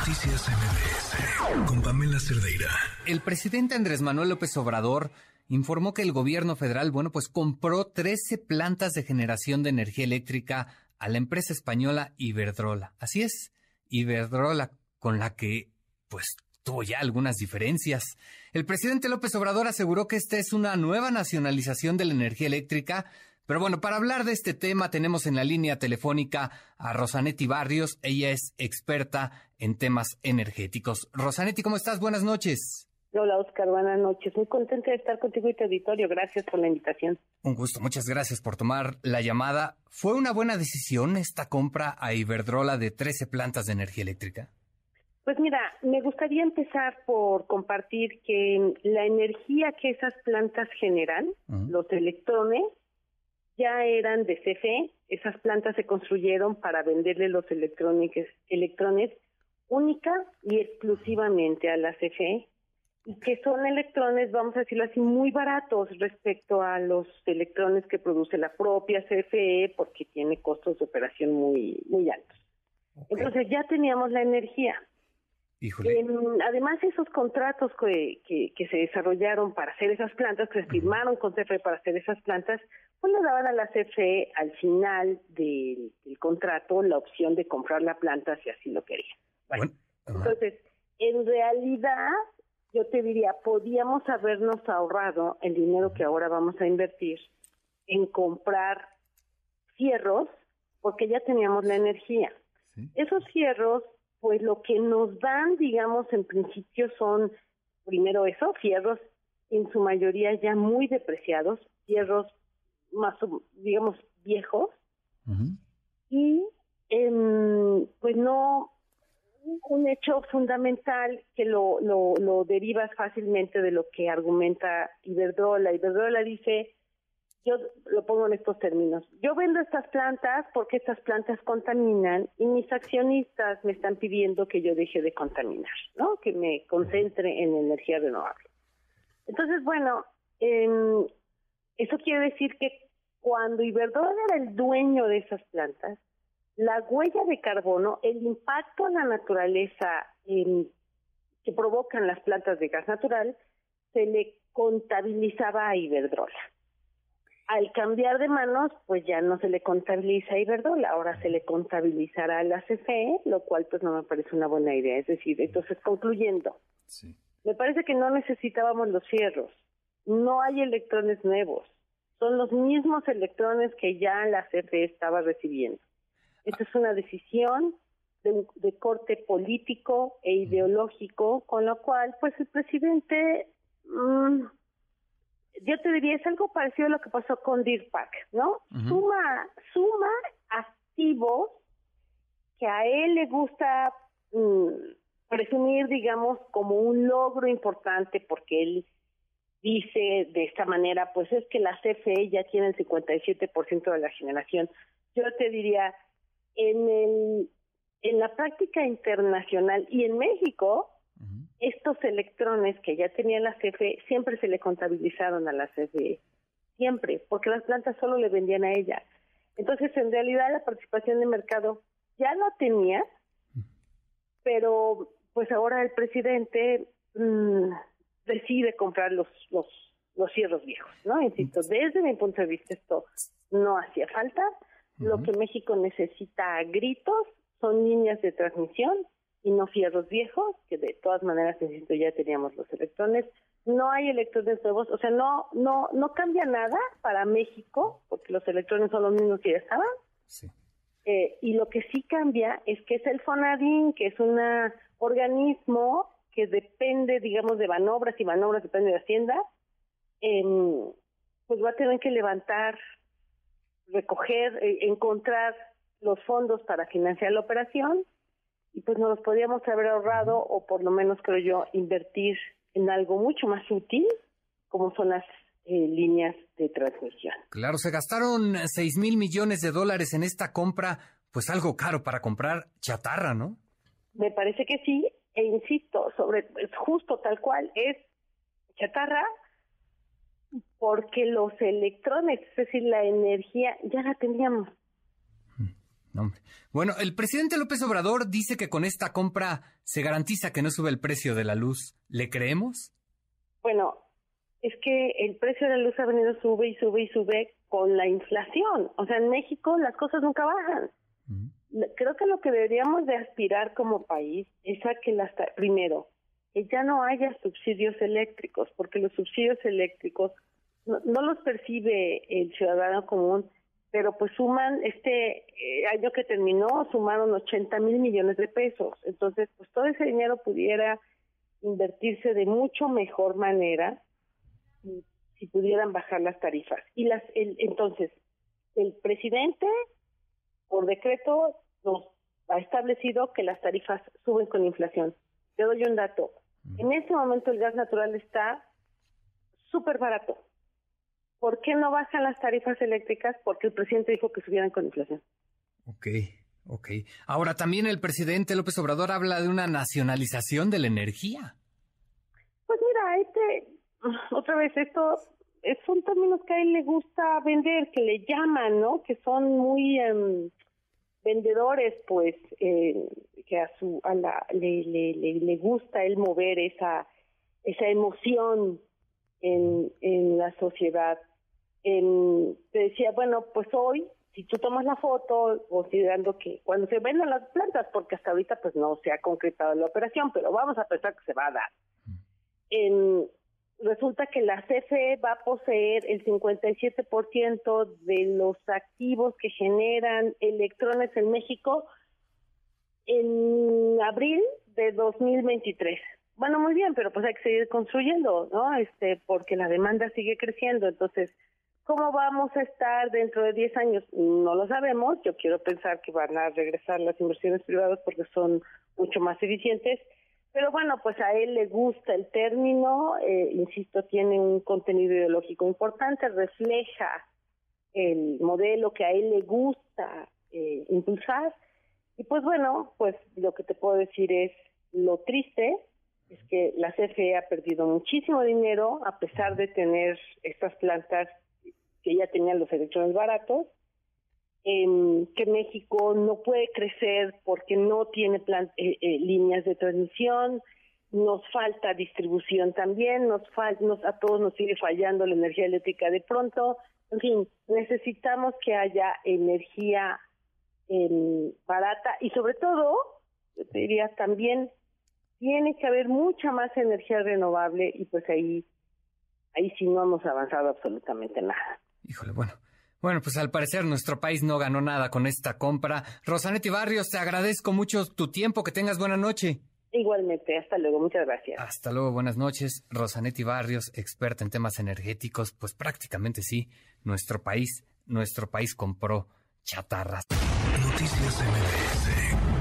Noticias MBS con Pamela Cerdeira. El presidente Andrés Manuel López Obrador informó que el gobierno federal, bueno, pues compró 13 plantas de generación de energía eléctrica a la empresa española Iberdrola. Así es, Iberdrola, con la que, pues, tuvo ya algunas diferencias. El presidente López Obrador aseguró que esta es una nueva nacionalización de la energía eléctrica pero bueno, para hablar de este tema tenemos en la línea telefónica a Rosanetti Barrios. Ella es experta en temas energéticos. Rosanetti, ¿cómo estás? Buenas noches. Hola, Oscar. Buenas noches. Muy contenta de estar contigo y tu auditorio. Gracias por la invitación. Un gusto. Muchas gracias por tomar la llamada. ¿Fue una buena decisión esta compra a Iberdrola de 13 plantas de energía eléctrica? Pues mira, me gustaría empezar por compartir que la energía que esas plantas generan, los electrones, ya eran de CFE, esas plantas se construyeron para venderle los electrones única y exclusivamente a la CFE y que son electrones, vamos a decirlo así, muy baratos respecto a los electrones que produce la propia CFE porque tiene costos de operación muy muy altos. Entonces ya teníamos la energía. Además, esos contratos que, que, se desarrollaron para hacer esas plantas, que se firmaron con CFE para hacer esas plantas, pues le daban a la CFE al final del, contrato la opción de comprar la planta si así lo quería. Bueno, entonces, en realidad, yo te diría, podíamos habernos ahorrado el dinero que ahora vamos a invertir en comprar fierros, porque ya teníamos la energía. Esos fierros, pues lo que nos dan, digamos, en principio son, primero eso, fierros en su mayoría ya muy depreciados, fierros más, digamos, viejos. Y em, pues no, un hecho fundamental que lo, lo, lo derivas fácilmente de lo que argumenta Iberdrola. Iberdrola dice, yo lo pongo en estos términos, yo vendo estas plantas porque estas plantas contaminan y mis accionistas me están pidiendo que yo deje de contaminar, ¿no? Que me concentre en energía renovable. Entonces, bueno, eh, eso quiere decir que cuando Iberdrola era el dueño de esas plantas, la huella de carbono, el impacto a la naturaleza que provocan las plantas de gas natural, se le contabilizaba a Iberdrola. Al cambiar de manos, pues ya no se le contabiliza a Iberdrola, ahora se le contabilizará a la CFE, lo cual pues no me parece una buena idea. Es decir, entonces concluyendo, me parece que no necesitábamos los fierros, no hay electrones nuevos, son los mismos electrones que ya la CFE estaba recibiendo. Esta es una decisión de, corte político e ideológico, con lo cual, pues el presidente, mm, yo te diría, es algo parecido a lo que pasó con Deer ¿no? Suma, suma activos que a él le gusta mm, presumir, digamos, como un logro importante porque él dice de esta manera, pues es que la CFE ya tiene el 57% de la generación. Yo te diría, en, el, en la práctica internacional y en México, estos electrones que ya tenía la CFE siempre se le contabilizaron a la CFE, siempre, porque las plantas solo le vendían a ella. Entonces, en realidad, la participación de mercado ya lo tenía, pero pues ahora el presidente mm, decide comprar los, los, los cierros viejos, ¿no? Insisto, desde mi punto de vista esto no hacía falta. Lo que México necesita a gritos son líneas de transmisión y no fierros viejos, que de todas maneras, insisto, ya teníamos los electrones. No hay electrones nuevos, o sea, no no no cambia nada para México, porque los electrones son los mismos que ya estaban. Sí. Eh, y lo que sí cambia es que es el FONADIN, que es un organismo que depende, digamos, de manobras y manobras depende de Hacienda, pues va a tener que levantar, recoger, eh, encontrar los fondos para financiar la operación y pues nos los podríamos haber ahorrado o por lo menos creo yo invertir en algo mucho más útil como son las eh, líneas de transmisión. Claro, se gastaron 6 mil millones de dólares en esta compra, pues algo caro para comprar chatarra, ¿no? Me parece que sí, e insisto, sobre es justo tal cual, es chatarra porque los electrones, es decir, la energía, ya la teníamos. Bueno, el presidente López Obrador dice que con esta compra se garantiza que no sube el precio de la luz. ¿Le creemos? Bueno, es que el precio de la luz ha venido sube y sube y sube con la inflación. O sea, en México las cosas nunca bajan. Creo que lo que deberíamos de aspirar como país es a que las primero que ya no haya subsidios eléctricos, porque los subsidios eléctricos no los percibe el ciudadano común pero pues suman, este eh, año que terminó, sumaron 80 mil millones de pesos. Entonces, pues todo ese dinero pudiera invertirse de mucho mejor manera si pudieran bajar las tarifas. Y las el, entonces, el presidente, por decreto, nos ha establecido que las tarifas suben con inflación. Te doy un dato. En este momento el gas natural está súper barato ¿Por qué no bajan las tarifas eléctricas? Porque el presidente dijo que subieran con inflación. Ok, ok. Ahora también el presidente López Obrador habla de una nacionalización de la energía. Pues mira, este, otra vez, esto son términos que a él le gusta vender, que le llaman, ¿no? Que son muy em, vendedores, pues, eh, que a su, a la, le, le, le, le gusta él mover esa, esa emoción en, en la sociedad te decía, bueno, pues hoy, si tú tomas la foto, considerando que cuando se vendan las plantas, porque hasta ahorita pues no se ha concretado la operación, pero vamos a pensar que se va a dar. En, resulta que la CFE va a poseer el 57% de los activos que generan electrones en México en abril de 2023. Bueno, muy bien, pero pues hay que seguir construyendo, ¿no? Este, porque la demanda sigue creciendo, entonces ¿Cómo vamos a estar dentro de 10 años? No lo sabemos. Yo quiero pensar que van a regresar las inversiones privadas porque son mucho más eficientes. Pero bueno, pues a él le gusta el término, eh, insisto, tiene un contenido ideológico importante, refleja el modelo que a él le gusta eh, impulsar. Y pues bueno, pues lo que te puedo decir es lo triste es que la CFE ha perdido muchísimo dinero a pesar de tener estas plantas que ya tenían los electrones baratos, que México no puede crecer porque no tiene plan, eh, eh, líneas de transmisión, nos falta distribución también, nos, nos a todos nos sigue fallando la energía eléctrica de pronto, en fin, necesitamos que haya energía em, barata y sobre todo, yo te diría también, tiene que haber mucha más energía renovable y pues ahí, ahí sí no hemos avanzado absolutamente nada. Híjole, bueno. Bueno, pues al parecer nuestro país no ganó nada con esta compra. Rosanetti Barrios, te agradezco mucho tu tiempo. Que tengas buena noche. Igualmente, hasta luego, muchas gracias. Hasta luego, buenas noches. Rosanetti Barrios, experta en temas energéticos, pues prácticamente sí, nuestro país, nuestro país compró chatarras. Noticias MBS